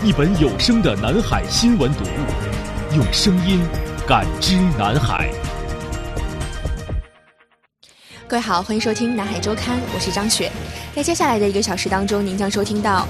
一本有声的南海新闻读物，用声音感知南海。各位好，欢迎收听南海周刊，我是张雪。在接下来的一个小时当中，您将收听到。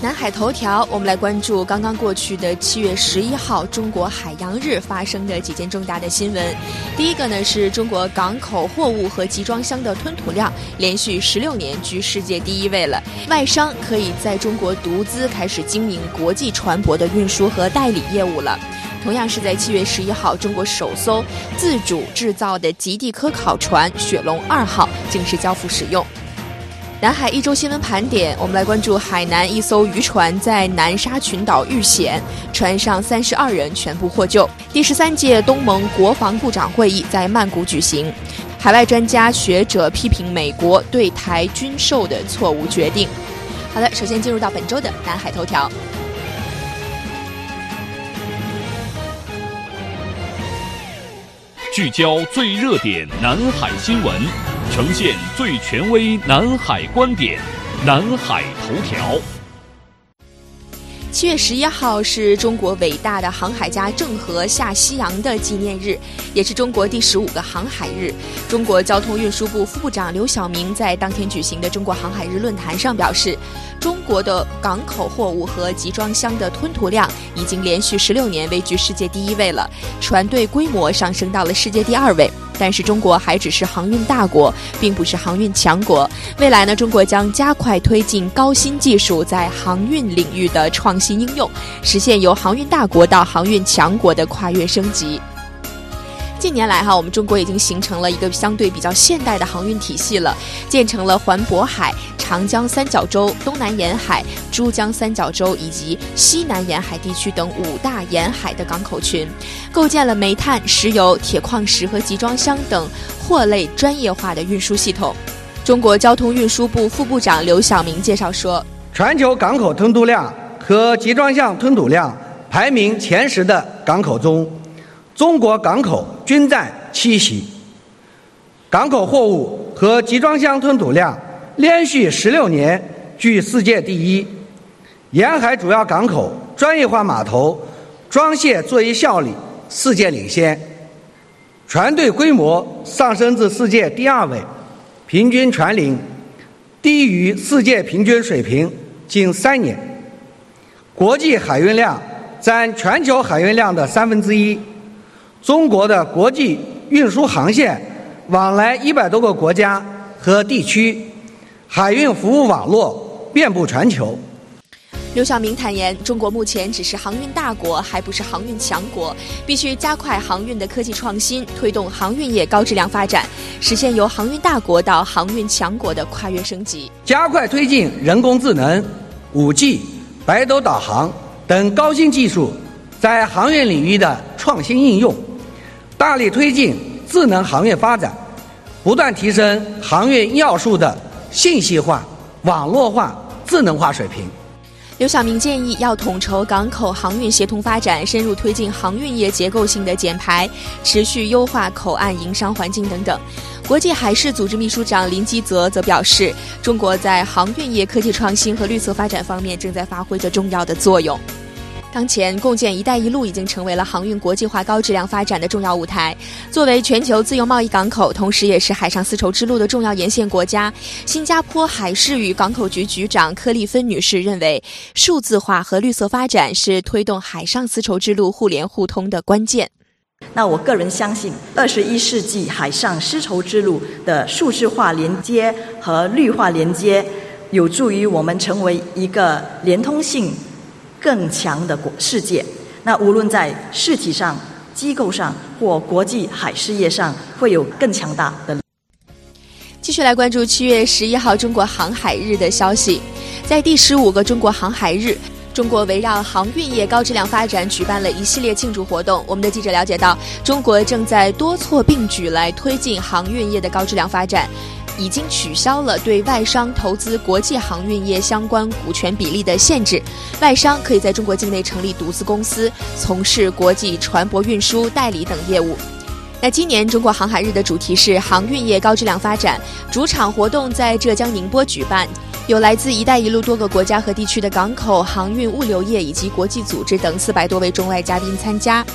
南海头条，我们来关注刚刚过去的七月十一号中国海洋日发生的几件重大的新闻。第一个呢，是中国港口货物和集装箱的吞吐量连续十六年居世界第一位了，外商可以在中国独资开始经营国际船舶的运输和代理业务了。同样是在七月十一号，中国首艘自主制造的极地科考船“雪龙二号”正式交付使用。南海一周新闻盘点，我们来关注海南一艘渔船在南沙群岛遇险，船上三十二人全部获救。第十三届东盟国防部长会议在曼谷举行，海外专家学者批评美国对台军售的错误决定。好的，首先进入到本周的南海头条，聚焦最热点南海新闻。呈现最权威南海观点，南海头条。七月十一号是中国伟大的航海家郑和下西洋的纪念日，也是中国第十五个航海日。中国交通运输部副部长刘晓明在当天举行的中国航海日论坛上表示，中国的港口货物和集装箱的吞吐量已经连续十六年位居世界第一位了，船队规模上升到了世界第二位。但是中国还只是航运大国，并不是航运强国。未来呢，中国将加快推进高新技术在航运领域的创新应用，实现由航运大国到航运强国的跨越升级。近年来，哈，我们中国已经形成了一个相对比较现代的航运体系了，建成了环渤海、长江三角洲、东南沿海、珠江三角洲以及西南沿海地区等五大沿海的港口群，构建了煤炭、石油、铁矿石和集装箱等货类专业化的运输系统。中国交通运输部副部长刘晓明介绍说：“全球港口吞吐量和集装箱吞吐量排名前十的港口中。”中国港口均占七席，港口货物和集装箱吞吐量连续十六年居世界第一，沿海主要港口专业化码头装卸作业效率世界领先，船队规模上升至世界第二位，平均船龄低于世界平均水平近三年，国际海运量占全球海运量的三分之一。中国的国际运输航线往来一百多个国家和地区，海运服务网络遍布全球。刘晓明坦言，中国目前只是航运大国，还不是航运强国，必须加快航运的科技创新，推动航运业高质量发展，实现由航运大国到航运强国的跨越升级。加快推进人工智能、五 G、北斗导航等高新技术在航运领域的创新应用。大力推进智能行业发展，不断提升航运要素的信息化、网络化、智能化水平。刘晓明建议要统筹港口航运协同发展，深入推进航运业结构性的减排，持续优化口岸营商环境等等。国际海事组织秘书长林基泽则表示，中国在航运业科技创新和绿色发展方面正在发挥着重要的作用。当前，共建“一带一路”已经成为了航运国际化高质量发展的重要舞台。作为全球自由贸易港口，同时也是海上丝绸之路的重要沿线国家，新加坡海事与港口局局长柯利芬女士认为，数字化和绿色发展是推动海上丝绸之路互联互通的关键。那我个人相信，二十一世纪海上丝绸之路的数字化连接和绿化连接，有助于我们成为一个连通性。更强的国世界，那无论在实体上、机构上或国际海事业上，会有更强大的。继续来关注七月十一号中国航海日的消息，在第十五个中国航海日，中国围绕航运业高质量发展举办了一系列庆祝活动。我们的记者了解到，中国正在多措并举来推进航运业的高质量发展。已经取消了对外商投资国际航运业相关股权比例的限制，外商可以在中国境内成立独资公司，从事国际船舶运输代理等业务。那今年中国航海日的主题是航运业高质量发展，主场活动在浙江宁波举办，有来自“一带一路”多个国家和地区的港口、航运物流业以及国际组织等四百多位中外嘉宾参加。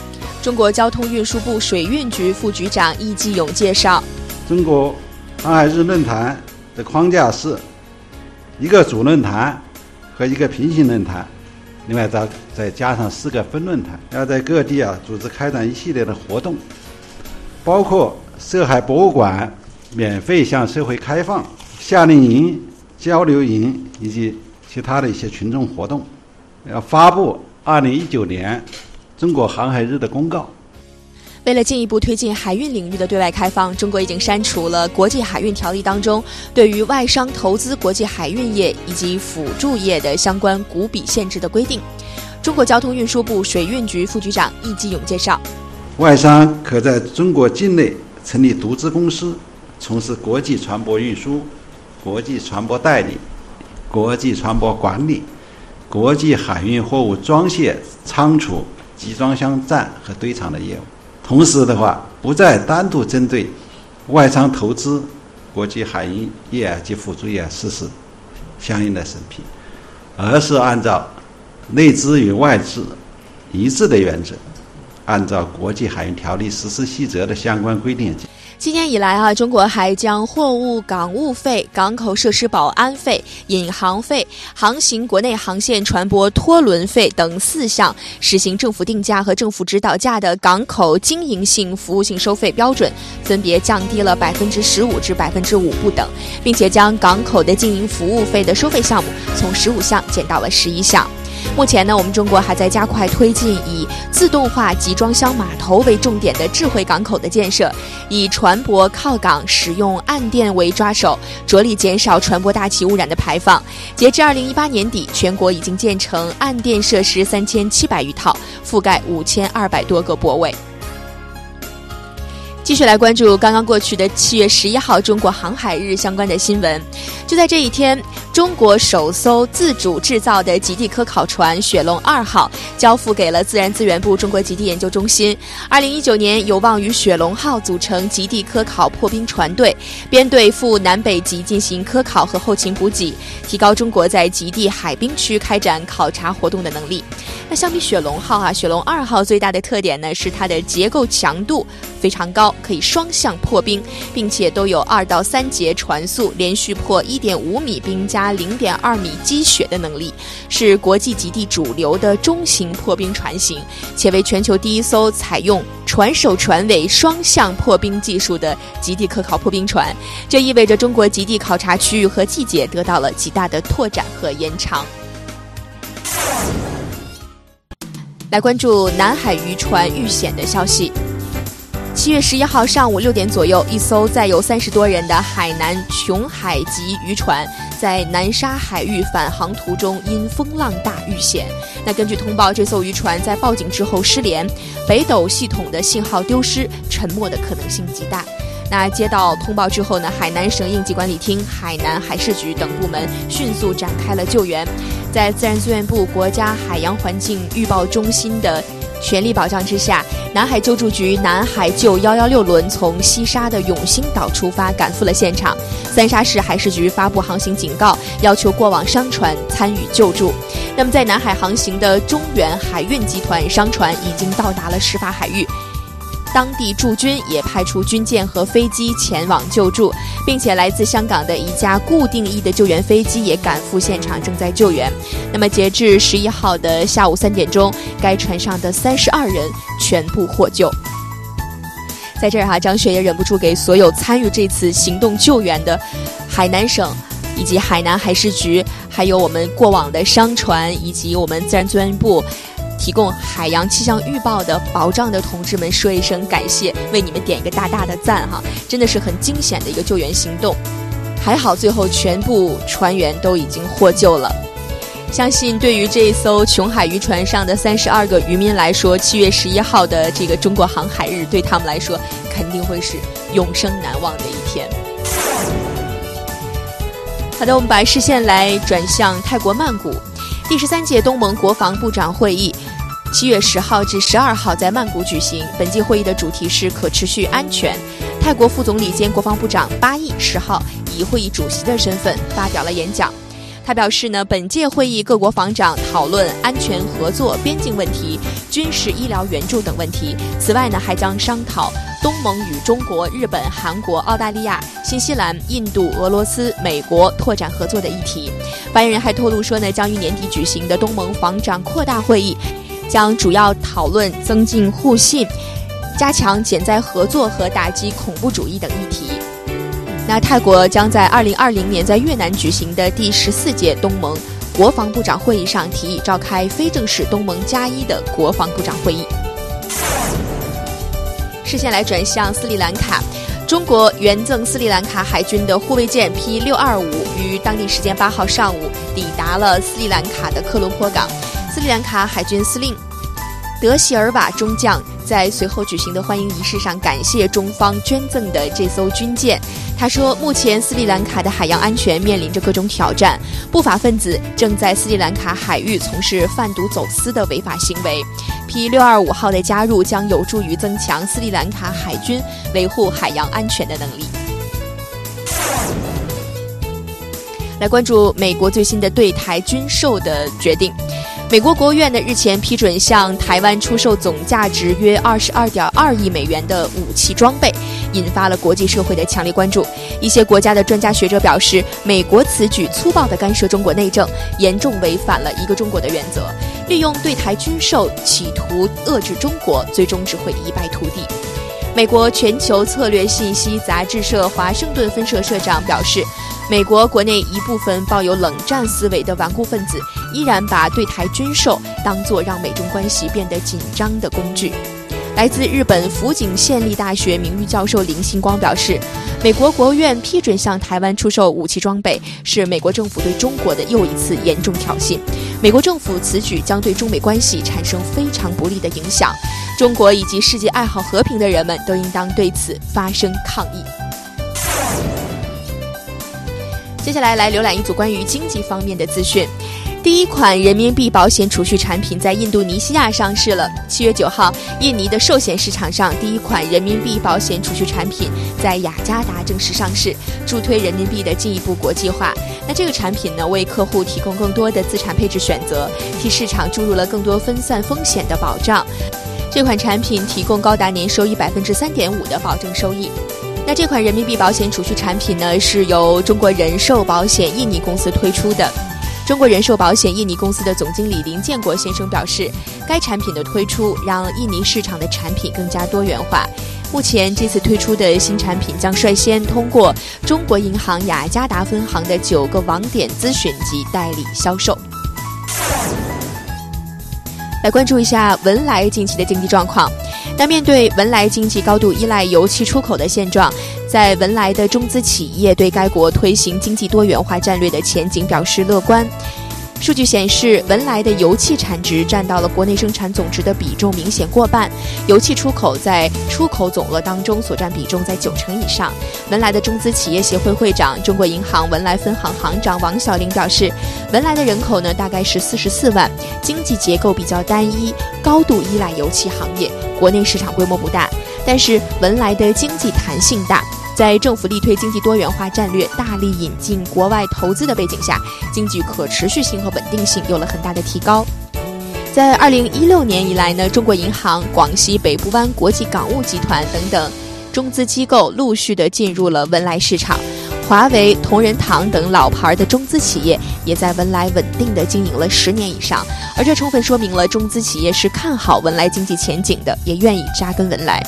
中国交通运输部水运局副局长易继勇介绍：中国。航海日论坛的框架是一个主论坛和一个平行论坛，另外再再加上四个分论坛，要在各地啊组织开展一系列的活动，包括涉海博物馆免费向社会开放、夏令营、交流营以及其他的一些群众活动，要发布二零一九年中国航海日的公告。为了进一步推进海运领域的对外开放，中国已经删除了《国际海运条例》当中对于外商投资国际海运业以及辅助业的相关股比限制的规定。中国交通运输部水运局副局长易继勇介绍：外商可在中国境内成立独资公司，从事国际船舶运输、国际船舶代理、国际船舶管理、国际海运货物装卸、仓储、集装箱站和堆场的业务。同时的话，不再单独针对外商投资国际海运业及辅助业实施相应的审批，而是按照内资与外资一致的原则，按照国际海运条例实施细则的相关规定。今年以来啊，中国还将货物港务费、港口设施保安费、引航费、航行国内航线船舶拖轮费等四项实行政府定价和政府指导价的港口经营性服务性收费标准，分别降低了百分之十五至百分之五不等，并且将港口的经营服务费的收费项目从十五项减到了十一项。目前呢，我们中国还在加快推进以自动化集装箱码头为重点的智慧港口的建设，以船舶靠港使用岸电为抓手，着力减少船舶大气污染的排放。截至二零一八年底，全国已经建成岸电设施三千七百余套，覆盖五千二百多个泊位。继续来关注刚刚过去的七月十一号中国航海日相关的新闻。就在这一天，中国首艘自主制造的极地科考船“雪龙二号”交付给了自然资源部中国极地研究中心。二零一九年，有望与“雪龙号”组成极地科考破冰船队，编队赴南北极进行科考和后勤补给，提高中国在极地海冰区开展考察活动的能力。那相比“雪龙号”啊，“雪龙二号”最大的特点呢是它的结构强度非常高。可以双向破冰，并且都有二到三节船速，连续破一点五米冰加零点二米积雪的能力，是国际极地主流的中型破冰船型，且为全球第一艘采用船首船尾双向破冰技术的极地科考破冰船。这意味着中国极地考察区域和季节得到了极大的拓展和延长。来关注南海渔船遇险的消息。七月十一号上午六点左右，一艘载有三十多人的海南琼海级渔船在南沙海域返航途中因风浪大遇险。那根据通报，这艘渔船在报警之后失联，北斗系统的信号丢失，沉没的可能性极大。那接到通报之后呢，海南省应急管理厅、海南海事局等部门迅速展开了救援，在自然资源部国家海洋环境预报中心的。全力保障之下，南海救助局南海救幺幺六轮从西沙的永兴岛出发，赶赴了现场。三沙市海事局发布航行警告，要求过往商船参与救助。那么在南海航行的中远海运集团商船已经到达了事发海域。当地驻军也派出军舰和飞机前往救助，并且来自香港的一架固定翼的救援飞机也赶赴现场，正在救援。那么，截至十一号的下午三点钟，该船上的三十二人全部获救。在这儿哈，张雪也忍不住给所有参与这次行动救援的海南省以及海南海事局，还有我们过往的商船以及我们自然资源部。提供海洋气象预报的保障的同志们说一声感谢，为你们点一个大大的赞哈！真的是很惊险的一个救援行动，还好最后全部船员都已经获救了。相信对于这一艘琼海渔船上的三十二个渔民来说，七月十一号的这个中国航海日对他们来说肯定会是永生难忘的一天。好的，我们把视线来转向泰国曼谷，第十三届东盟国防部长会议。七月十号至十二号在曼谷举行。本届会议的主题是可持续安全。泰国副总理兼国防部长巴毅十号以会议主席的身份发表了演讲。他表示呢，本届会议各国防长讨论安全合作、边境问题、军事医疗援助等问题。此外呢，还将商讨东盟与中国、日本、韩国、澳大利亚、新西兰、印度、俄罗斯、美国拓展合作的议题。发言人还透露说呢，将于年底举行的东盟防长扩大会议。将主要讨论增进互信、加强减灾合作和打击恐怖主义等议题。那泰国将在二零二零年在越南举行的第十四届东盟国防部长会议上提议召开非正式东盟加一的国防部长会议。视线来转向斯里兰卡，中国援赠斯里兰卡海军的护卫舰 P 六二五于当地时间八号上午抵达了斯里兰卡的科伦坡港。斯里兰卡海军司令德希尔瓦中将在随后举行的欢迎仪式上感谢中方捐赠的这艘军舰。他说：“目前斯里兰卡的海洋安全面临着各种挑战，不法分子正在斯里兰卡海域从事贩毒走私的违法行为。P 六二五号的加入将有助于增强斯里兰卡海军维护海洋安全的能力。”来关注美国最新的对台军售的决定。美国国务院呢日前批准向台湾出售总价值约二十二点二亿美元的武器装备，引发了国际社会的强烈关注。一些国家的专家学者表示，美国此举粗暴地干涉中国内政，严重违反了一个中国的原则，利用对台军售企图遏制中国，最终只会一败涂地。美国全球策略信息杂志社华盛顿分社社长表示。美国国内一部分抱有冷战思维的顽固分子，依然把对台军售当作让美中关系变得紧张的工具。来自日本福井县立大学名誉教授林星光表示，美国国务院批准向台湾出售武器装备，是美国政府对中国的又一次严重挑衅。美国政府此举将对中美关系产生非常不利的影响，中国以及世界爱好和平的人们都应当对此发生抗议。接下来来浏览一组关于经济方面的资讯。第一款人民币保险储蓄产品在印度尼西亚上市了。七月九号，印尼的寿险市场上第一款人民币保险储蓄产品在雅加达正式上市，助推人民币的进一步国际化。那这个产品呢，为客户提供更多的资产配置选择，替市场注入了更多分散风险的保障。这款产品提供高达年收益百分之三点五的保证收益。那这款人民币保险储蓄产品呢，是由中国人寿保险印尼公司推出的。中国人寿保险印尼公司的总经理林建国先生表示，该产品的推出让印尼市场的产品更加多元化。目前这次推出的新产品将率先通过中国银行雅加达分行的九个网点咨询及代理销售。来关注一下文莱近期的经济状况。但面对文莱经济高度依赖油气出口的现状，在文莱的中资企业对该国推行经济多元化战略的前景表示乐观。数据显示，文莱的油气产值占到了国内生产总值的比重明显过半，油气出口在出口总额当中所占比重在九成以上。文莱的中资企业协会会长、中国银行文莱分行行长王小玲表示，文莱的人口呢大概是四十四万，经济结构比较单一，高度依赖油气行业，国内市场规模不大，但是文莱的经济弹性大。在政府力推经济多元化战略、大力引进国外投资的背景下，经济可持续性和稳定性有了很大的提高。在二零一六年以来呢，中国银行、广西北部湾国际港务集团等等中资机构陆续的进入了文莱市场。华为、同仁堂等老牌的中资企业也在文莱稳定的经营了十年以上，而这充分说明了中资企业是看好文莱经济前景的，也愿意扎根文莱。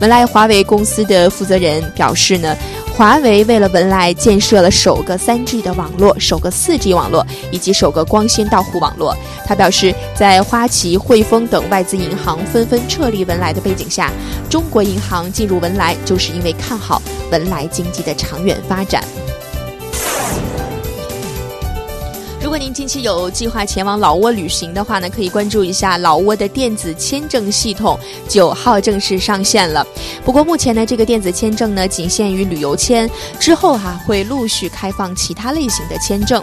文莱华为公司的负责人表示呢，华为为了文莱建设了首个 3G 的网络、首个 4G 网络以及首个光纤到户网络。他表示，在花旗、汇丰等外资银行纷纷撤离文莱的背景下，中国银行进入文莱就是因为看好文莱经济的长远发展。如果您近期有计划前往老挝旅行的话呢，可以关注一下老挝的电子签证系统，九号正式上线了。不过目前呢，这个电子签证呢仅限于旅游签，之后哈会陆续开放其他类型的签证。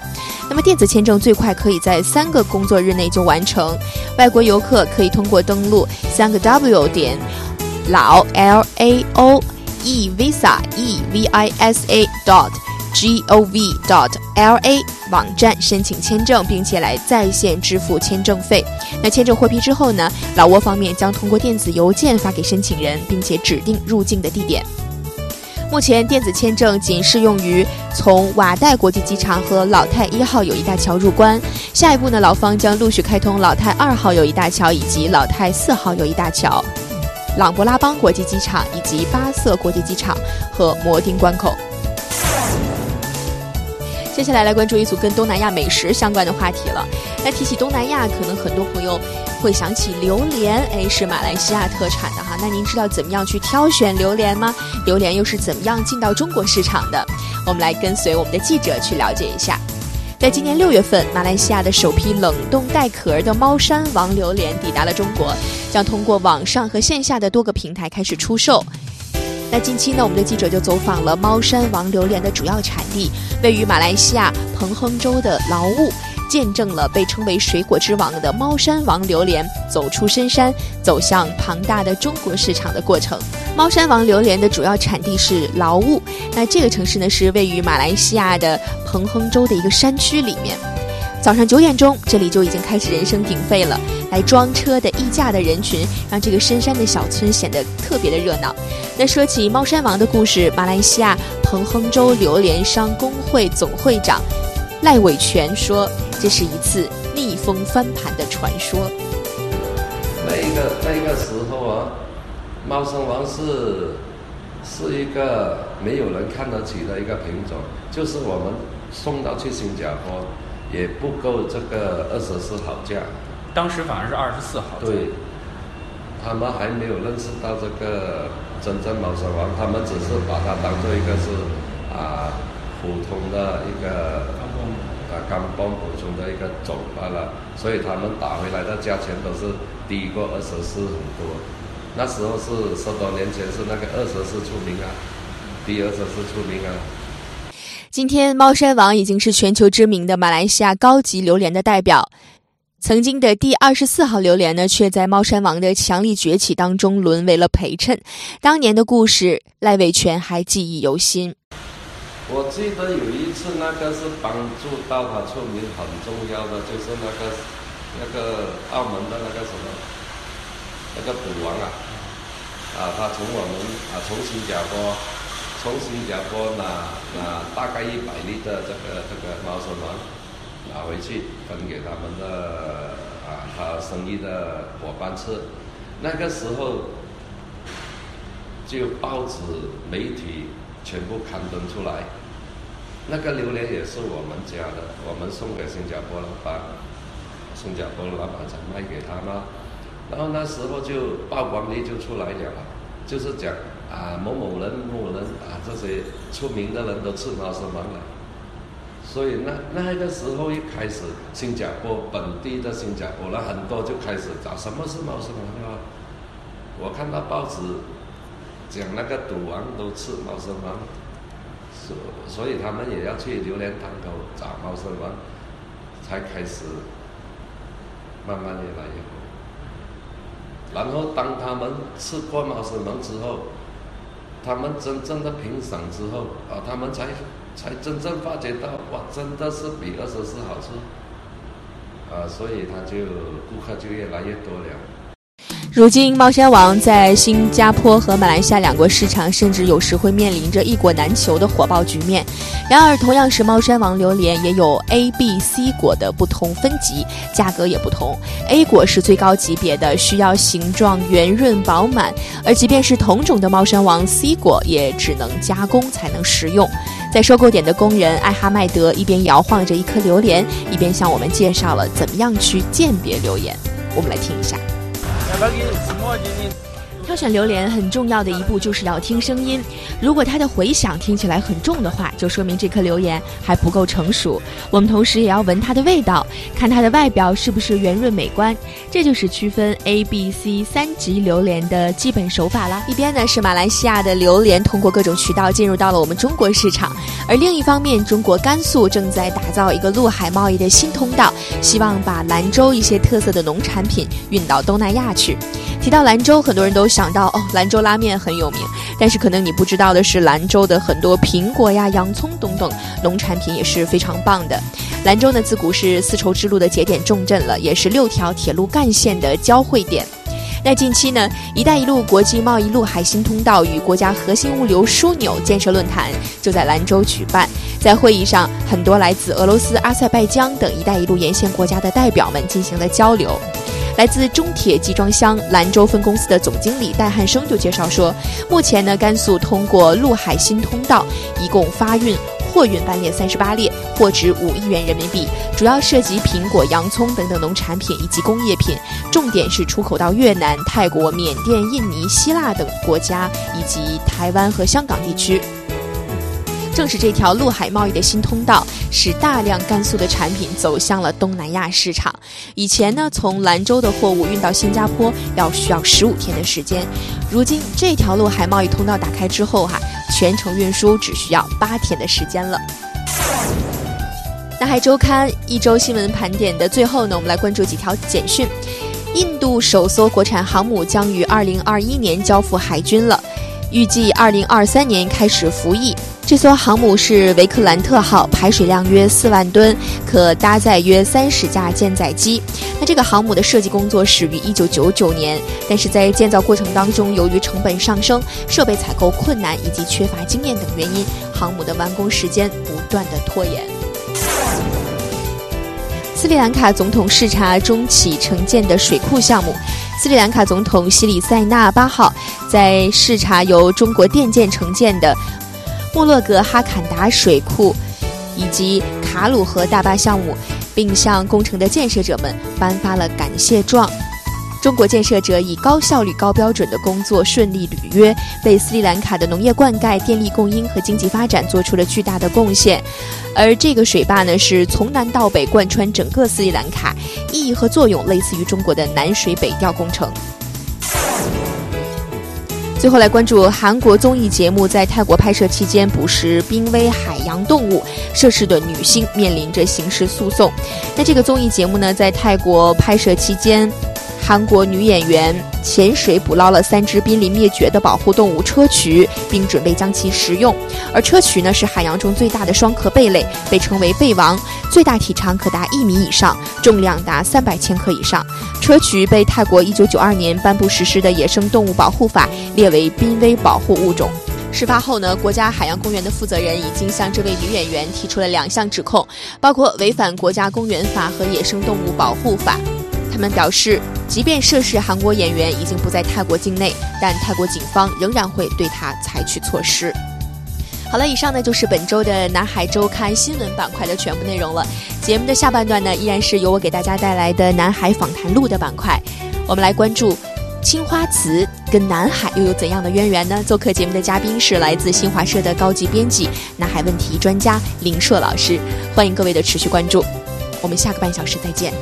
那么电子签证最快可以在三个工作日内就完成。外国游客可以通过登录三个 W 点老 L A O E Visa E V I S A dot gov.dot.la 网站申请签证，并且来在线支付签证费。那签证获批之后呢，老挝方面将通过电子邮件发给申请人，并且指定入境的地点。目前电子签证仅适用于从瓦代国际机场和老泰一号友谊大桥入关。下一步呢，老方将陆续开通老泰二号友谊大桥以及老泰四号友谊大桥、朗勃拉邦国际机场以及巴瑟国际机场和摩丁关口。接下来来关注一组跟东南亚美食相关的话题了。那提起东南亚，可能很多朋友会想起榴莲，哎，是马来西亚特产的哈。那您知道怎么样去挑选榴莲吗？榴莲又是怎么样进到中国市场的？我们来跟随我们的记者去了解一下。在今年六月份，马来西亚的首批冷冻带壳的猫山王榴莲抵达了中国，将通过网上和线下的多个平台开始出售。那近期呢，我们的记者就走访了猫山王榴莲的主要产地，位于马来西亚彭亨州的劳务，见证了被称为“水果之王”的猫山王榴莲走出深山，走向庞大的中国市场的过程。猫山王榴莲的主要产地是劳务，那这个城市呢是位于马来西亚的彭亨州的一个山区里面。早上九点钟，这里就已经开始人声鼎沸了。来装车的、议价的人群，让这个深山的小村显得特别的热闹。那说起猫山王的故事，马来西亚彭亨州榴莲商工会总会长赖伟全说：“这是一次逆风翻盘的传说。”那个那个时候啊，猫山王是是一个没有人看得起的一个品种，就是我们送到去新加坡。也不够这个二十四号价，当时反而是二十四号。对，他们还没有认识到这个真正猫山王，他们只是把它当做一个是啊普通的一个啊钢泵补充的一个种罢了，所以他们打回来的价钱都是低过二十四很多。那时候是十多年前是那个二十四出名啊，低二十四出名啊。今天，猫山王已经是全球知名的马来西亚高级榴莲的代表。曾经的第二十四号榴莲呢，却在猫山王的强力崛起当中沦为了陪衬。当年的故事，赖伟全还记忆犹新。我记得有一次，那个是帮助到他出名很重要的，就是那个那个澳门的那个什么那个赌王啊，啊，他从我们啊从新加坡。从新加坡拿拿大概一百粒的这个这个猫山王拿回去分给他们的啊他生意的伙伴吃，那个时候就报纸媒体全部刊登出来，那个榴莲也是我们家的，我们送给新加坡老板，新加坡老板才卖给他嘛，然后那时候就曝光率就出来了，就是讲。啊，某某人、某人啊，这些出名的人都吃猫山王了。所以那那个时候一开始，新加坡本地的新加坡人很多就开始找什么是猫山王啊。我看到报纸讲那个赌王都吃猫山王，所所以他们也要去榴莲塘口找猫山王，才开始慢慢越来越火。然后当他们吃过猫山王之后，他们真正的评审之后啊，他们才才真正发觉到哇，真的是比二十四好吃啊，所以他就顾客就越来越多了。如今，猫山王在新加坡和马来西亚两国市场，甚至有时会面临着一果难求的火爆局面。然而，同样是猫山王榴莲，也有 A、B、C 果的不同分级，价格也不同。A 果是最高级别的，需要形状圆润饱满；而即便是同种的猫山王 C 果，也只能加工才能食用。在收购点的工人艾哈迈德一边摇晃着一颗榴莲，一边向我们介绍了怎么样去鉴别榴莲。我们来听一下。bagi semua jenis 挑选榴莲很重要的一步就是要听声音，如果它的回响听起来很重的话，就说明这颗榴莲还不够成熟。我们同时也要闻它的味道，看它的外表是不是圆润美观。这就是区分 A、B、C 三级榴莲的基本手法啦。一边呢是马来西亚的榴莲通过各种渠道进入到了我们中国市场，而另一方面，中国甘肃正在打造一个陆海贸易的新通道，希望把兰州一些特色的农产品运到东南亚去。提到兰州，很多人都想到哦，兰州拉面很有名。但是可能你不知道的是，兰州的很多苹果呀、洋葱等等农产品也是非常棒的。兰州呢，自古是丝绸之路的节点重镇了，也是六条铁路干线的交汇点。那近期呢，“一带一路”国际贸易陆海新通道与国家核心物流枢纽建设论坛就在兰州举办。在会议上，很多来自俄罗斯、阿塞拜疆等“一带一路”沿线国家的代表们进行了交流。来自中铁集装箱兰州分公司的总经理戴汉生就介绍说，目前呢，甘肃通过陆海新通道，一共发运货运班列三十八列，货值五亿元人民币，主要涉及苹果、洋葱等等农产品以及工业品，重点是出口到越南、泰国、缅甸、印尼、希腊等国家，以及台湾和香港地区。正是这条陆海贸易的新通道，使大量甘肃的产品走向了东南亚市场。以前呢，从兰州的货物运到新加坡要需要十五天的时间，如今这条陆海贸易通道打开之后，哈，全程运输只需要八天的时间了。南海周刊一周新闻盘点的最后呢，我们来关注几条简讯：印度首艘国产航母将于二零二一年交付海军了，预计二零二三年开始服役。这艘航母是维克兰特号，排水量约四万吨，可搭载约三十架舰载机。那这个航母的设计工作始于一九九九年，但是在建造过程当中，由于成本上升、设备采购困难以及缺乏经验等原因，航母的完工时间不断的拖延。斯里兰卡总统视察中企承建的水库项目，斯里兰卡总统西里塞纳八号在视察由中国电建承建的。莫洛格哈坎达水库以及卡鲁河大坝项目，并向工程的建设者们颁发了感谢状。中国建设者以高效率、高标准的工作顺利履约，为斯里兰卡的农业灌溉、电力供应和经济发展做出了巨大的贡献。而这个水坝呢，是从南到北贯穿整个斯里兰卡，意义和作用类似于中国的南水北调工程。最后来关注韩国综艺节目在泰国拍摄期间捕食濒危海洋动物，涉事的女星面临着刑事诉讼。那这个综艺节目呢，在泰国拍摄期间。韩国女演员潜水捕捞了三只濒临灭绝的保护动物砗磲，并准备将其食用。而砗磲呢是海洋中最大的双壳贝类，被称为“贝王”，最大体长可达一米以上，重量达三百千克以上。砗磲被泰国一九九二年颁布实施的《野生动物保护法》列为濒危保护物种。事发后呢，国家海洋公园的负责人已经向这位女演员提出了两项指控，包括违反国家公园法和野生动物保护法。他们表示，即便涉事韩国演员已经不在泰国境内，但泰国警方仍然会对他采取措施。好了，以上呢就是本周的南海周刊新闻板块的全部内容了。节目的下半段呢，依然是由我给大家带来的南海访谈录的板块。我们来关注青花瓷跟南海又有怎样的渊源呢？做客节目的嘉宾是来自新华社的高级编辑、南海问题专家林硕老师。欢迎各位的持续关注，我们下个半小时再见。